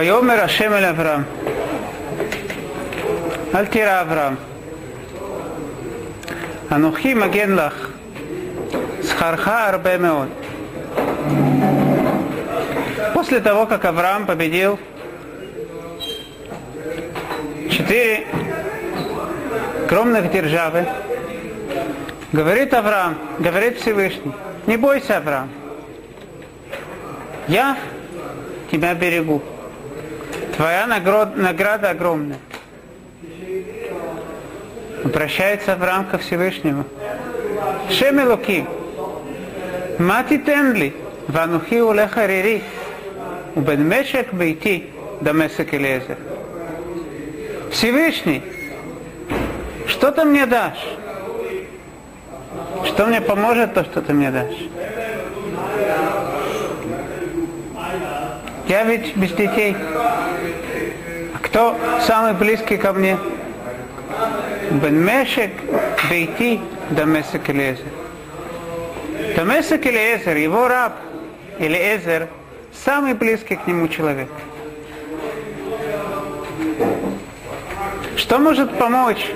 Вайомер Ашем эль Авраам. Альтира Авраам. Анухи маген лах. Схарха арбе меот. После того, как Авраам победил четыре огромных державы, говорит Авраам, говорит Всевышний, не бойся, Авраам, я тебя берегу. Твоя награда, награда огромная. Обращается Авраам ко Всевышнему. Шеми Луки, мати тенли, ванухи улеха рири, убен мешек бейти, дамесек Элезер. Всевышний, что ты мне дашь? Что мне поможет то, что ты мне дашь? Я ведь без детей. Кто самый близкий ко мне? Бен Мешек Бейти Дамесек Элезер. Дамесек Элезер, его раб, Элезер, самый близкий к нему человек. Что может помочь?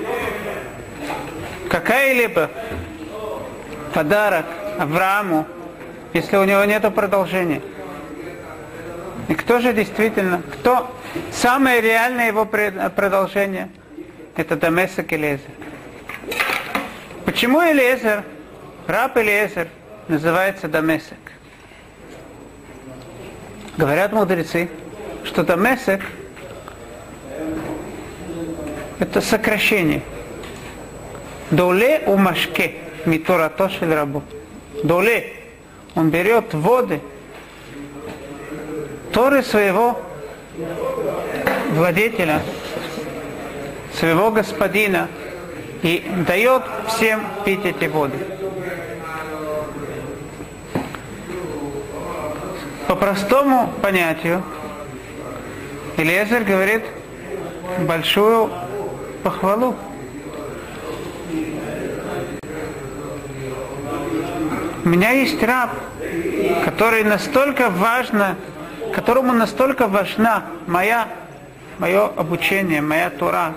Какая-либо подарок Аврааму, если у него нет продолжения? И кто же действительно, кто самое реальное его продолжение? Это Дамесек Элезер. Почему Элезер, раб Элезер, называется Дамесек? Говорят мудрецы, что Дамесек это сокращение. Доле у машке митуратошель шель рабу. Доле. Он берет воды Торы своего владетеля, своего господина и дает всем пить эти воды. По простому понятию Элиезер говорит большую похвалу. У меня есть раб, который настолько важно которому настолько важна моя, мое обучение, моя Тора.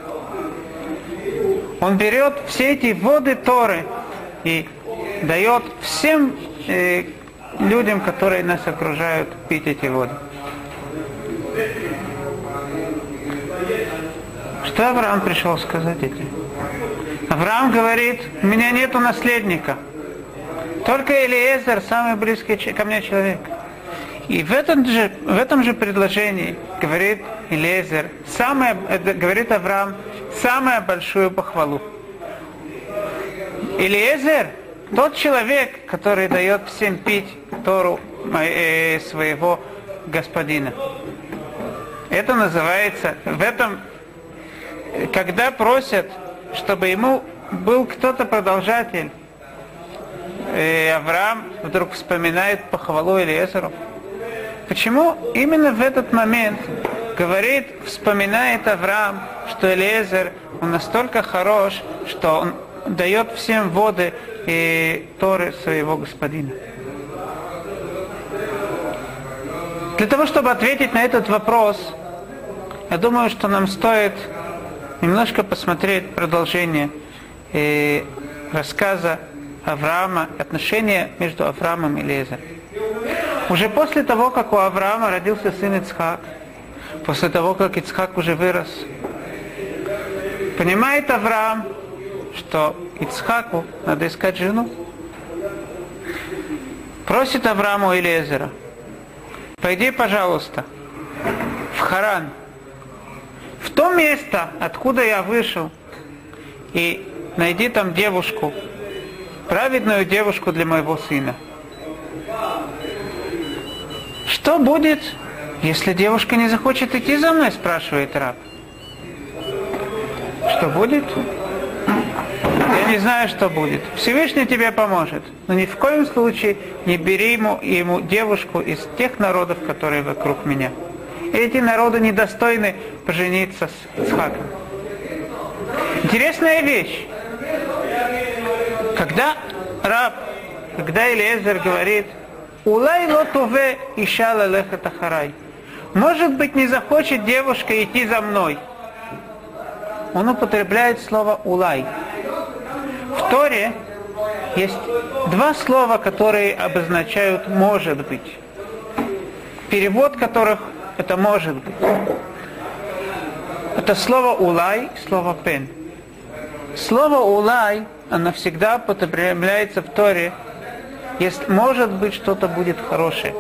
Он берет все эти воды Торы и дает всем э, людям, которые нас окружают, пить эти воды. Что Авраам пришел сказать этим? Авраам говорит, у меня нету наследника. Только Элиезер, самый близкий ко мне человек. И в этом же, в этом же предложении говорит Илезер, самое, говорит Авраам, самую большую похвалу. Илезер, тот человек, который дает всем пить Тору э, своего господина. Это называется, в этом, когда просят, чтобы ему был кто-то продолжатель, э, Авраам вдруг вспоминает похвалу Илиезеру. Почему именно в этот момент говорит, вспоминает Авраам, что Элиезер, он настолько хорош, что он дает всем воды и Торы своего господина. Для того, чтобы ответить на этот вопрос, я думаю, что нам стоит немножко посмотреть продолжение э, рассказа Авраама, отношения между Авраамом и Лезером. Уже после того, как у Авраама родился сын Ицхак, после того, как Ицхак уже вырос, понимает Авраам, что Ицхаку надо искать жену. Просит Аврааму Элезера, пойди, пожалуйста, в Харан, в то место, откуда я вышел, и найди там девушку, праведную девушку для моего сына. Что будет, если девушка не захочет идти за мной, спрашивает раб. Что будет? Я не знаю, что будет. Всевышний тебе поможет. Но ни в коем случае не бери ему, ему девушку из тех народов, которые вокруг меня. Эти народы недостойны пожениться с, с Хаком. Интересная вещь. Когда раб, когда Элиезер говорит, Улай лотове иша лелехет ахарай. может быть, не захочет девушка идти за мной. Он употребляет слово улай. В Торе есть два слова, которые обозначают «может быть». Перевод которых это «может быть». Это слово «улай» слово «пен». Слово «улай» оно всегда употребляется в Торе, если может быть что-то будет хорошее.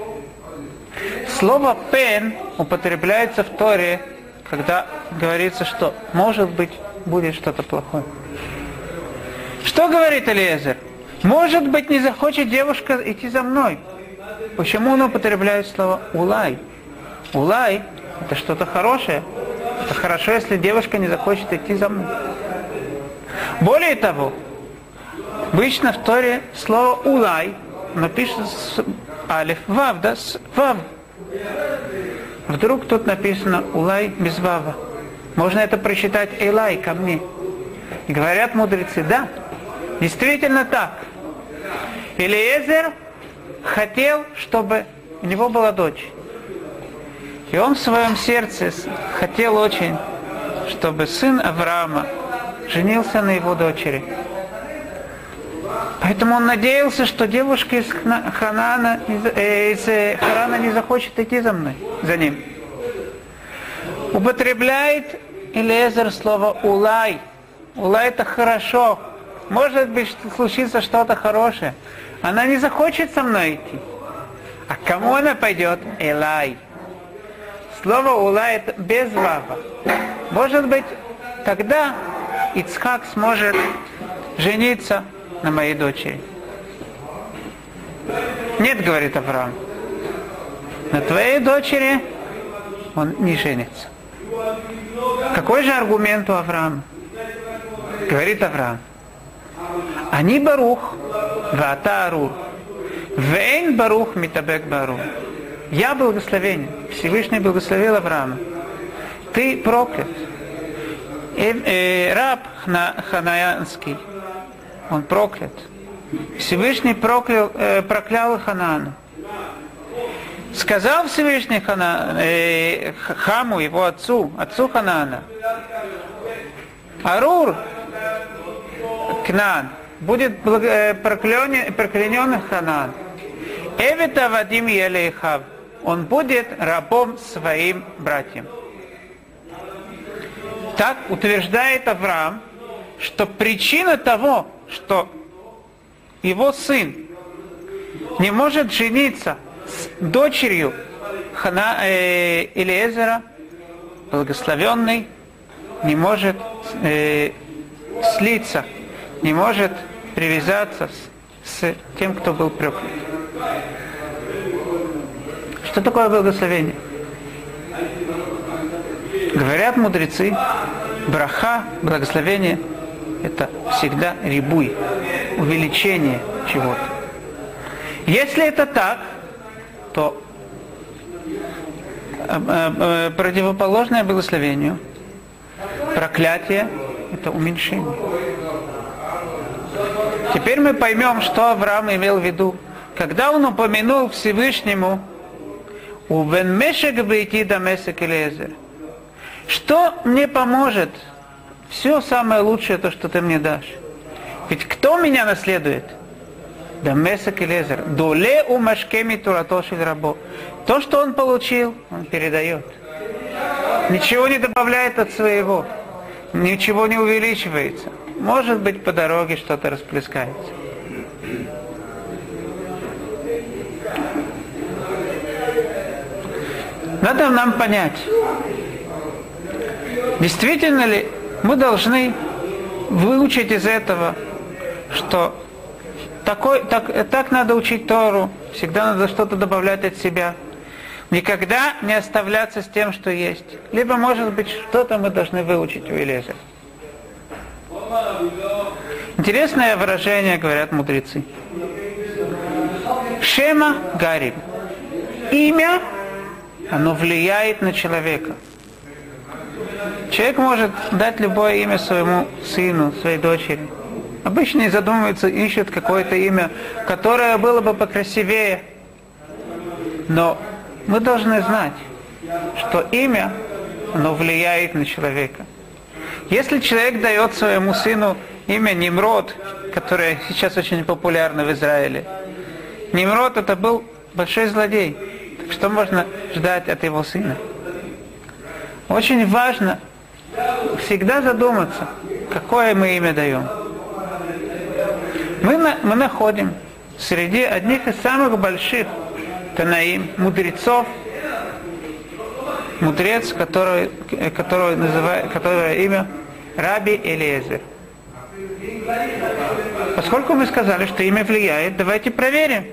Слово «пен» употребляется в Торе, когда говорится, что может быть будет что-то плохое. Что говорит Элиезер? Может быть, не захочет девушка идти за мной. Почему он употребляет слово «улай»? «Улай» – это что-то хорошее. Это хорошо, если девушка не захочет идти за мной. Более того, обычно в Торе слово «улай» написано с алиф вав, да, с вав. Вдруг тут написано «улай» без вава. Можно это прочитать «элай» ко мне. И говорят мудрецы, да, действительно так. Элиезер хотел, чтобы у него была дочь. И он в своем сердце хотел очень, чтобы сын Авраама женился на его дочери. Поэтому он надеялся, что девушка из Ханана, из, из Харана не захочет идти за мной, за ним. Употребляет Илезер слово «улай». «Улай» это хорошо. Может быть, случится что-то хорошее. Она не захочет со мной идти. А кому она пойдет? Элай. Слово улай это без вава. Может быть, тогда Ицхак сможет жениться на моей дочери. Нет, говорит Авраам. На твоей дочери он не женится. Какой же аргумент у Авраама? Говорит Авраам. Они барух, вата арур. Вейн барух митабек барур. Я благословен. Всевышний благословил Авраама. Ты проклят. И, э, раб Ханаянский, он проклят. Всевышний проклял, э, проклял Ханаану. Сказал Всевышний Хана, э, Хаму, его отцу, отцу Ханаана, Арур, Кнан, будет э, проклянен, проклянен Ханан. Эвита Вадим Елейхав, он будет рабом своим братьям. Так утверждает Авраам, что причина того, что его сын не может жениться с дочерью Хана, э, Илиезера, благословенный, не может э, слиться, не может привязаться с, с тем, кто был проклят. Что такое благословение? Говорят мудрецы, браха, благословение, это всегда рибуй, увеличение чего-то. Если это так, то э, э, э, противоположное благословению, проклятие, это уменьшение. Теперь мы поймем, что Авраам имел в виду, когда он упомянул Всевышнему «Увен мешек бейти до месек Элезер». Что мне поможет? Все самое лучшее, то, что ты мне дашь. Ведь кто меня наследует? Да Месак Элезер. Доле у Машкеми Туратошель Рабо. То, что он получил, он передает. Ничего не добавляет от своего. Ничего не увеличивается. Может быть, по дороге что-то расплескается. Надо нам понять, действительно ли мы должны выучить из этого, что такой, так, так надо учить Тору, всегда надо что-то добавлять от себя. Никогда не оставляться с тем, что есть. Либо, может быть, что-то мы должны выучить у Елезера. Интересное выражение, говорят мудрецы. Шема Гариб. Имя, оно влияет на человека. Человек может дать любое имя своему сыну, своей дочери. Обычно не задумываются, ищут какое-то имя, которое было бы покрасивее. Но мы должны знать, что имя, оно влияет на человека. Если человек дает своему сыну имя Немрод, которое сейчас очень популярно в Израиле, Немрод это был большой злодей. Так что можно ждать от его сына? Очень важно всегда задуматься, какое мы имя даем. Мы, на, мы находим среди одних из самых больших Танаим, мудрецов, мудрец, который, который называет, которое имя Раби Элиезер. Поскольку мы сказали, что имя влияет, давайте проверим,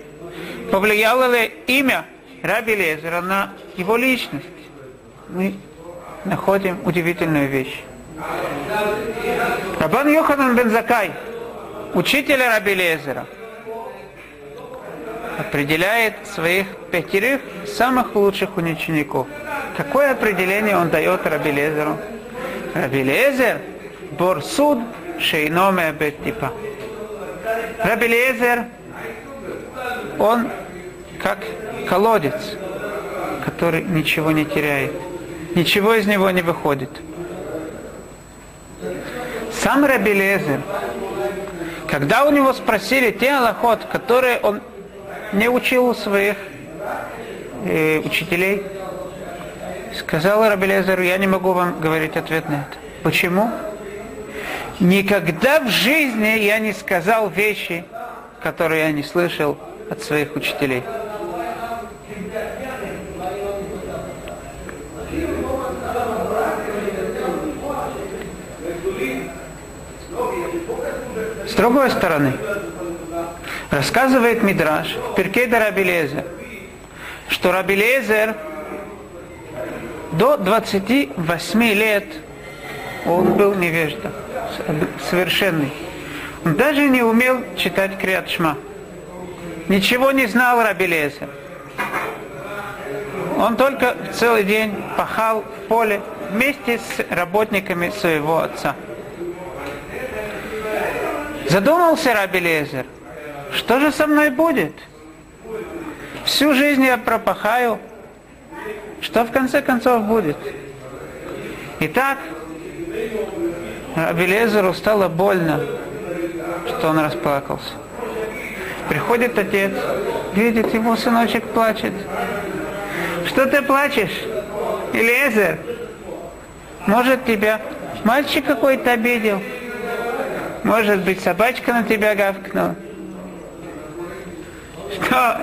повлияло ли имя Раби Элиезера на его личность. Мы находим удивительную вещь. Рабан Йоханан бен Закай, учитель Раби Элиезера, определяет своих пятерых самых лучших учеников. Какое определение он дает Раби Лезеру? Раби Лезер – борсуд шейноме беттипа. Раби Лезер, он как колодец, который ничего не теряет. Ничего из него не выходит. Сам Раби Лезер, когда у него спросили те аллахот, которые он не учил у своих э, учителей. Сказал Рабелезеру, я не могу вам говорить ответ на это. Почему? Никогда в жизни я не сказал вещи, которые я не слышал от своих учителей. С другой стороны, Рассказывает Мидраш в Перкеда Рабелезер, что Рабелезер до 28 лет он был невежда, совершенный. Он даже не умел читать Криат Шма. Ничего не знал Рабелезер. Он только целый день пахал в поле вместе с работниками своего отца. Задумался Рабелезер, что же со мной будет? Всю жизнь я пропахаю. Что в конце концов будет? Итак, Абелезеру стало больно, что он расплакался. Приходит отец, видит, его сыночек плачет. Что ты плачешь? Элезер? Может, тебя мальчик какой-то обидел? Может быть, собачка на тебя гавкнула? Что?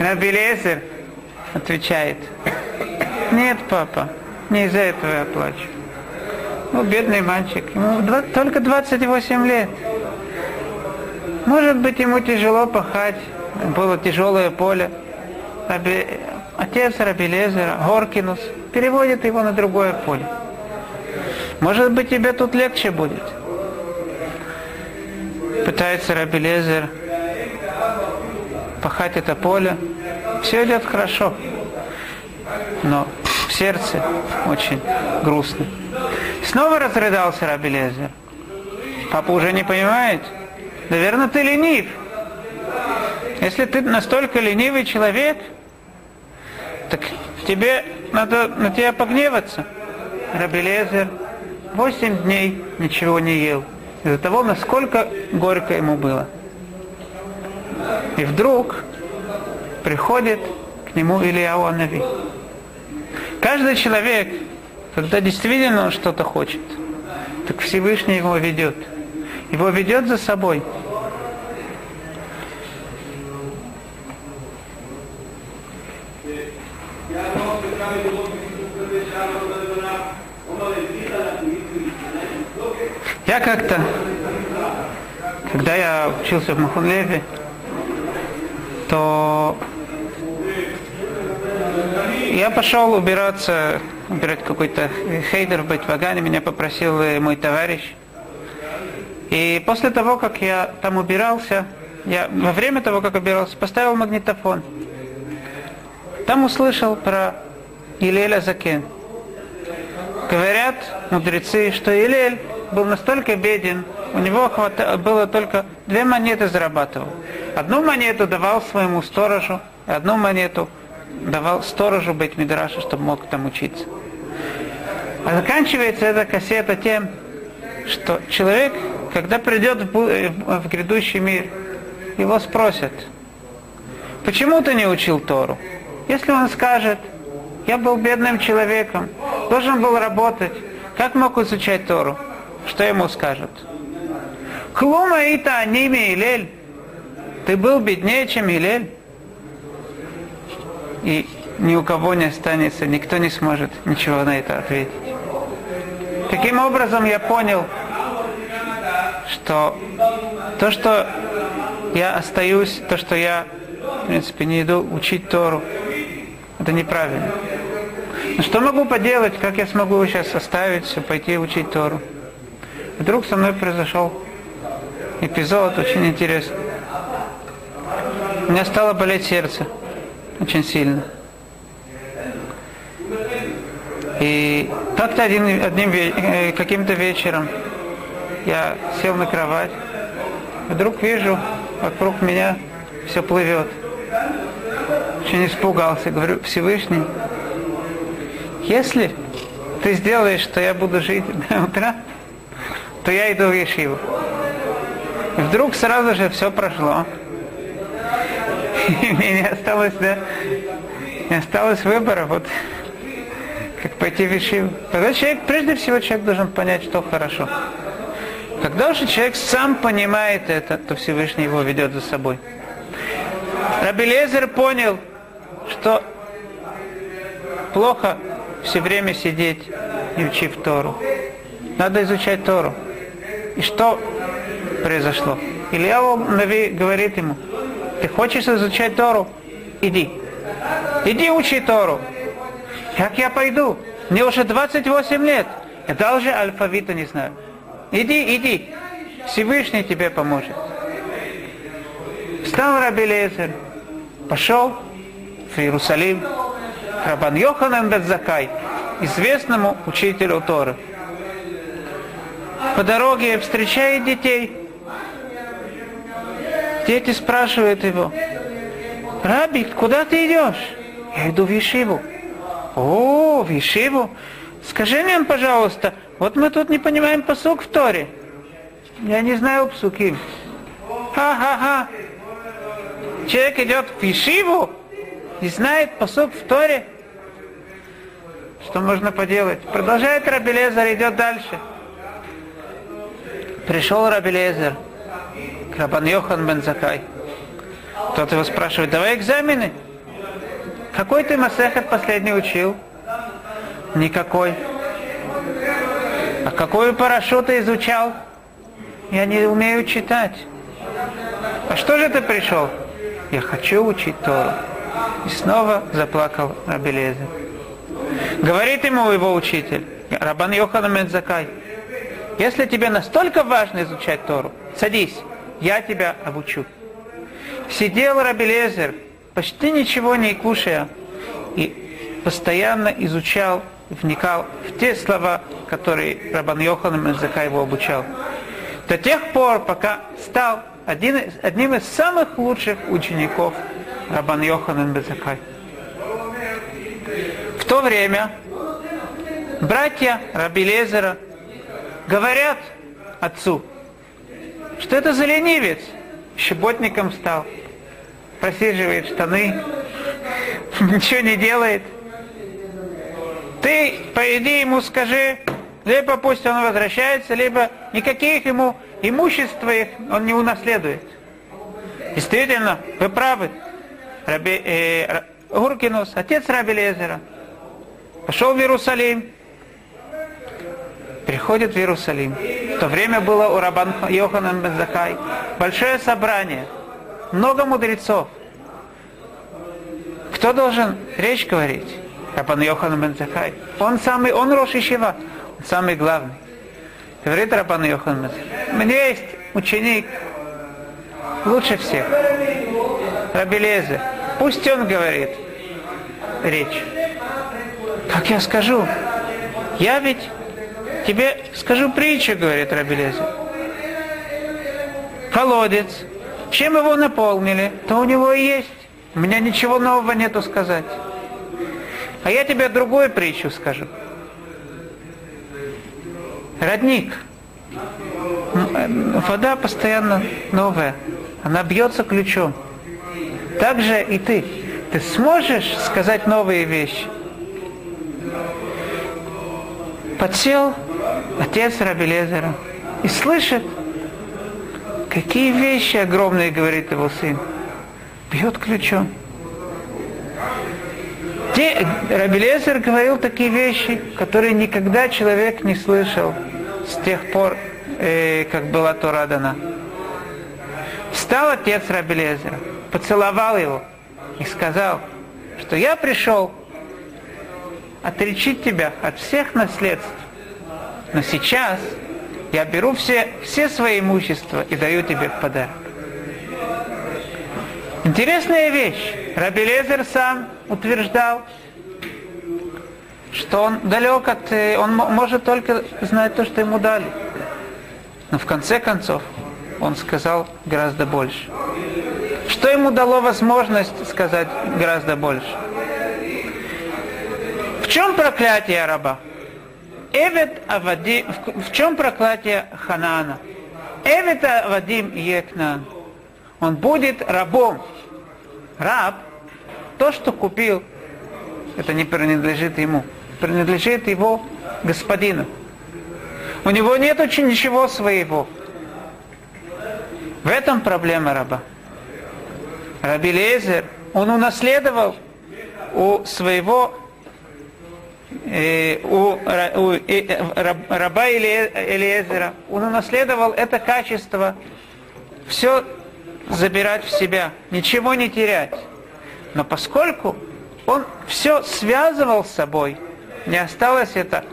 Рабелезер отвечает, нет, папа, не из-за этого я плачу. Ну, бедный мальчик, ему 20, только 28 лет. Может быть, ему тяжело пахать, было тяжелое поле. Раби, отец Рабелезера, Горкинус, переводит его на другое поле. Может быть, тебе тут легче будет. Пытается Рабелезер пахать это поле. Все идет хорошо. Но в сердце очень грустно. Снова разрыдался Раби Лезер. Папа уже не понимает. Наверное, ты ленив. Если ты настолько ленивый человек, так тебе надо на тебя погневаться. Раби Лезер 8 дней ничего не ел. Из-за того, насколько горько ему было. И вдруг приходит к нему Ильяу Анави. Каждый человек, когда действительно он что-то хочет, так Всевышний его ведет. Его ведет за собой. Я как-то, когда я учился в Махунлеве, то я пошел убираться, убирать какой-то хейдер в Байтвагане, меня попросил мой товарищ. И после того, как я там убирался, я во время того, как убирался, поставил магнитофон. Там услышал про Илеля Закен. Говорят мудрецы, что Илель был настолько беден, у него хватало, было только две монеты зарабатывал. Одну монету давал своему сторожу, одну монету давал сторожу быть Мидраша, чтобы мог там учиться. А заканчивается эта кассета тем, что человек, когда придет в, в грядущий мир, его спросят, почему ты не учил Тору? Если он скажет, я был бедным человеком, должен был работать, как мог изучать Тору? Что ему скажут? Клума ита ними Илель. Ты был беднее, чем Илель. И ни у кого не останется, никто не сможет ничего на это ответить. Таким образом я понял, что то, что я остаюсь, то, что я, в принципе, не иду учить Тору, это неправильно. Но что могу поделать, как я смогу сейчас оставить все, пойти учить Тору? Вдруг со мной произошел эпизод очень интересный. У меня стало болеть сердце очень сильно. И как-то один, одним э, каким-то вечером я сел на кровать, вдруг вижу, вокруг меня все плывет. Очень испугался, говорю, Всевышний, если ты сделаешь, что я буду жить до утра, то я иду в Ешиву. И вдруг сразу же все прошло. И мне не осталось, да, не осталось выбора. Вот как пойти в Ишиву. Когда человек, прежде всего, человек должен понять, что хорошо. Когда уже человек сам понимает это, то Всевышний его ведет за собой. Рабелезер понял, что плохо все время сидеть и учив Тору. Надо изучать Тору. И что произошло? Илья Нави говорит ему, ты хочешь изучать Тору? Иди. Иди учи Тору. Как я пойду? Мне уже 28 лет. Я даже алфавита не знаю. Иди, иди. Всевышний тебе поможет. Встал Раби Лезер, пошел в Иерусалим Рабан Йоханан Бетзакай, известному учителю Торы. По дороге встречает детей. Дети спрашивают его, Раби, куда ты идешь? Я иду в Ешиву. О, в Ешиву? Скажи мне, пожалуйста, вот мы тут не понимаем посук в Торе. Я не знаю псуки. Ха-ха-ха. Человек идет в Ешиву и знает посук в Торе. Что можно поделать? Продолжает Рабелезер, идет дальше. Пришел Рабелезер к Рабан Йохан бен Закай. Тот его спрашивает, давай экзамены. Какой ты Масехет последний учил? Никакой. А какую парашу ты изучал? Я не умею читать. А что же ты пришел? Я хочу учить Тору. И снова заплакал Рабелезер. Говорит ему его учитель, Рабан Йохан Медзакай, если тебе настолько важно изучать Тору, садись, я тебя обучу. Сидел Рабелезер, почти ничего не кушая, и постоянно изучал, вникал в те слова, которые Рабан Йохан Мензака его обучал. До тех пор, пока стал один, одним из самых лучших учеников Рабан Йохан Мензакай. В то время братья Раби Лезера говорят отцу, что это за ленивец, щеботником стал – просиживает штаны, ничего не делает. Ты пойди ему скажи, либо пусть он возвращается, либо никаких ему имущества их он не унаследует. Действительно, вы правы. Раби, э, Гуркинус, отец Раби Лезера, пошел в Иерусалим, приходит в Иерусалим. В то время было у Рабан Йохана Бензахай большое собрание – много мудрецов. Кто должен речь говорить? Рабан Йохан бен Захай. Он самый, он Рош Ишива, он самый главный. Говорит Рабан Йохан. У меня есть ученик лучше всех. Рабелезе. Пусть он говорит речь. Как я скажу? Я ведь тебе скажу притчу, говорит Рабелезе. Колодец, чем его наполнили, то у него и есть. У меня ничего нового нету сказать. А я тебе другую притчу скажу. Родник. Э, вода постоянно новая. Она бьется ключом. Так же и ты. Ты сможешь сказать новые вещи. Подсел отец Рабелезера и слышит, какие вещи огромные говорит его сын. Бьет ключом. Те, Рабелезер говорил такие вещи, которые никогда человек не слышал с тех пор, э, как была Тора дана. Встал отец Рабелезера, поцеловал его и сказал, что я пришел отличить тебя от всех наследств. Но сейчас я беру все, все свои имущества и даю тебе в подарок. Интересная вещь. Рабелезер сам утверждал, что он далек от... Э, он может только знать то, что ему дали. Но в конце концов он сказал гораздо больше. Что ему дало возможность сказать гораздо больше? В чем проклятие раба? Эвет Авадим, в чем проклятие Ханана? Эвет Авадим Екнан. Он будет рабом. Раб, то, что купил, это не принадлежит ему. Принадлежит его господину. У него нет очень ничего своего. В этом проблема раба. Раби Лезер, он унаследовал у своего у, у э, раба Элиезера, он унаследовал это качество все забирать в себя, ничего не терять. Но поскольку он все связывал с собой, не осталось это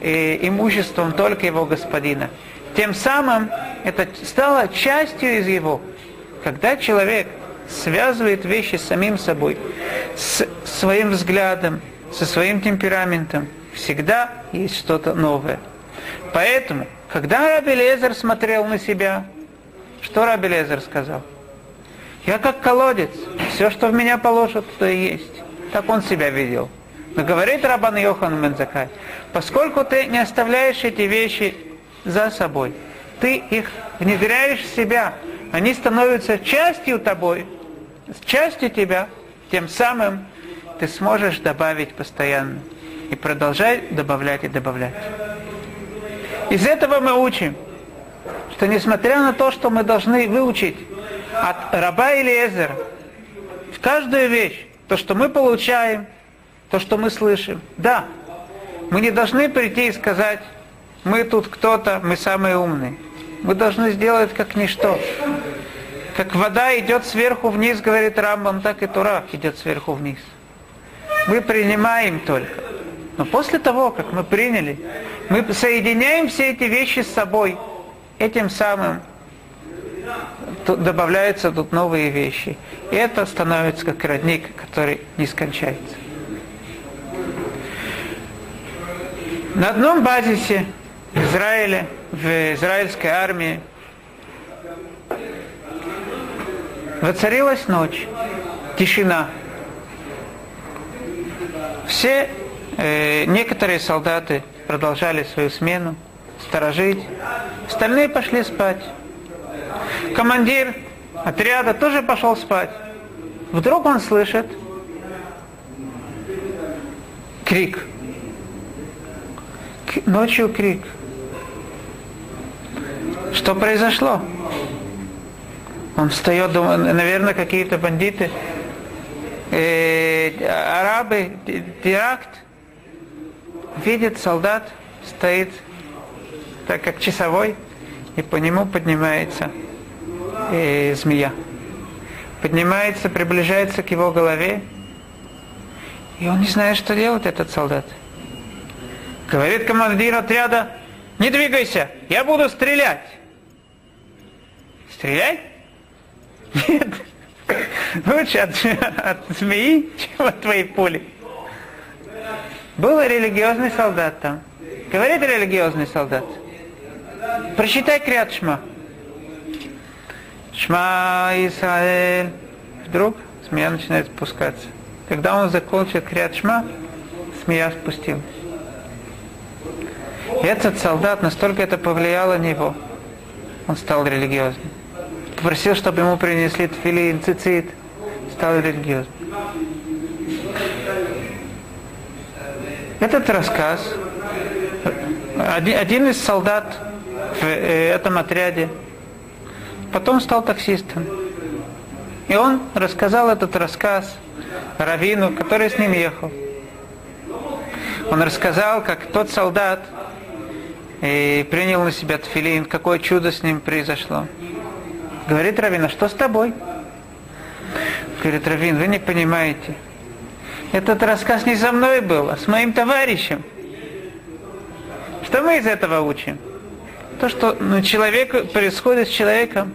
э, имуществом только его господина. Тем самым это стало частью из его. Когда человек связывает вещи с самим собой, с своим взглядом, со своим темпераментом, всегда есть что-то новое. Поэтому, когда Раби Лезер смотрел на себя, что Раби Лезер сказал? Я как колодец, все, что в меня положат, то и есть. Так он себя видел. Но говорит Рабан Йохан Мензакай, поскольку ты не оставляешь эти вещи за собой, ты их внедряешь в себя, они становятся частью тобой, частью тебя, тем самым ты сможешь добавить постоянно. И продолжай добавлять и добавлять. Из этого мы учим, что несмотря на то, что мы должны выучить от раба или эзера, в каждую вещь, то, что мы получаем, то, что мы слышим, да, мы не должны прийти и сказать, мы тут кто-то, мы самые умные. Мы должны сделать как ничто. Как вода идет сверху вниз, говорит Рамбам, так и Турах идет сверху вниз. Мы принимаем только. Но после того, как мы приняли, мы соединяем все эти вещи с собой. Этим самым добавляются тут новые вещи. И это становится как родник, который не скончается. На одном базисе в Израиле, в израильской армии, воцарилась ночь, тишина. Все, э, некоторые солдаты продолжали свою смену, сторожить, остальные пошли спать. Командир отряда тоже пошел спать. Вдруг он слышит крик. Ночью крик. Что произошло? Он встает, думает, наверное, какие-то бандиты, э, арабы, теракт. Видит солдат, стоит так как часовой, и по нему поднимается э, змея. Поднимается, приближается к его голове, и он не знает, что делать, этот солдат. Говорит командир отряда, не двигайся, я буду стрелять. Стрелять? Нет. Лучше от, от змеи, чем от твоей пули. Был религиозный солдат там. Говорит религиозный солдат. Прочитай крят Шма. Шма Исраэль. Вдруг змея начинает спускаться. Когда он закончил крят шма, змея спустилась. И этот солдат, настолько это повлияло на него, он стал религиозным. Попросил, чтобы ему принесли тфилин, цицит, стал религиозным. Этот рассказ, один, один из солдат в э, этом отряде, потом стал таксистом. И он рассказал этот рассказ Равину, который с ним ехал. Он рассказал, как тот солдат и э, принял на себя тфилин, какое чудо с ним произошло. Говорит Равин, а что с тобой? Говорит Равин, вы не понимаете. Этот рассказ не со мной был, а с моим товарищем. Что мы из этого учим? То, что ну, человек происходит с человеком,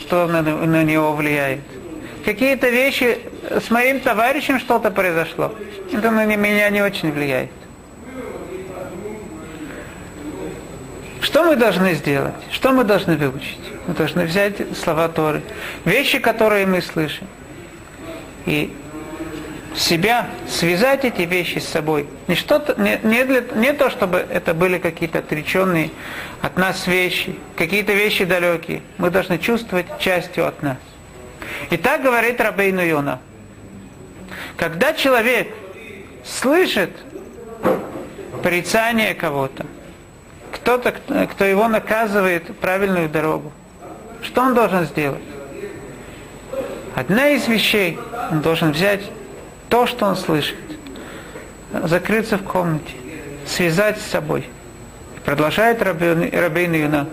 что на, на него влияет. Какие-то вещи с моим товарищем что-то произошло. Это на меня не очень влияет. Что мы должны сделать? Что мы должны выучить? Мы должны взять слова Торы, вещи, которые мы слышим, и себя, связать эти вещи с собой. Не, что-то, не, не, для, не то, чтобы это были какие-то отреченные от нас вещи, какие-то вещи далекие. Мы должны чувствовать частью от нас. И так говорит Рабейну Йона. Когда человек слышит порицание кого-то, кто-то, кто его наказывает правильную дорогу, что он должен сделать? Одна из вещей, он должен взять то, что он слышит, закрыться в комнате, связать с собой. Продолжает Рабейн Юна.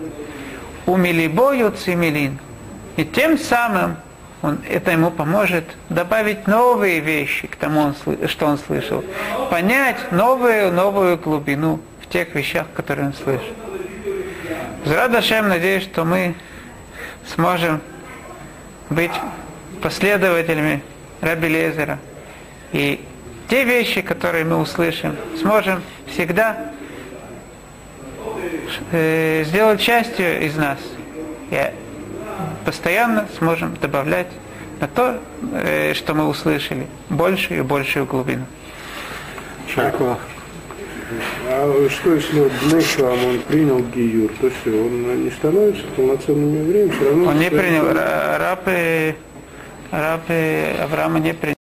Умилибою цимилин. И тем самым он, это ему поможет добавить новые вещи к тому, что он слышал. Понять новую, новую глубину тех вещах, которые он слышит. Зрадашем, надеюсь, что мы сможем быть последователями Раби Лезера – и те вещи, которые мы услышим, сможем всегда э, сделать частью из нас. И постоянно сможем добавлять на то, э, что мы услышали, большую и большую глубину. Шаркова. А что если вот Бнешам, он принял Гиюр, то все, он не становится полноценным евреем, все равно... Он не принял, рабы, рабы Авраама не принял.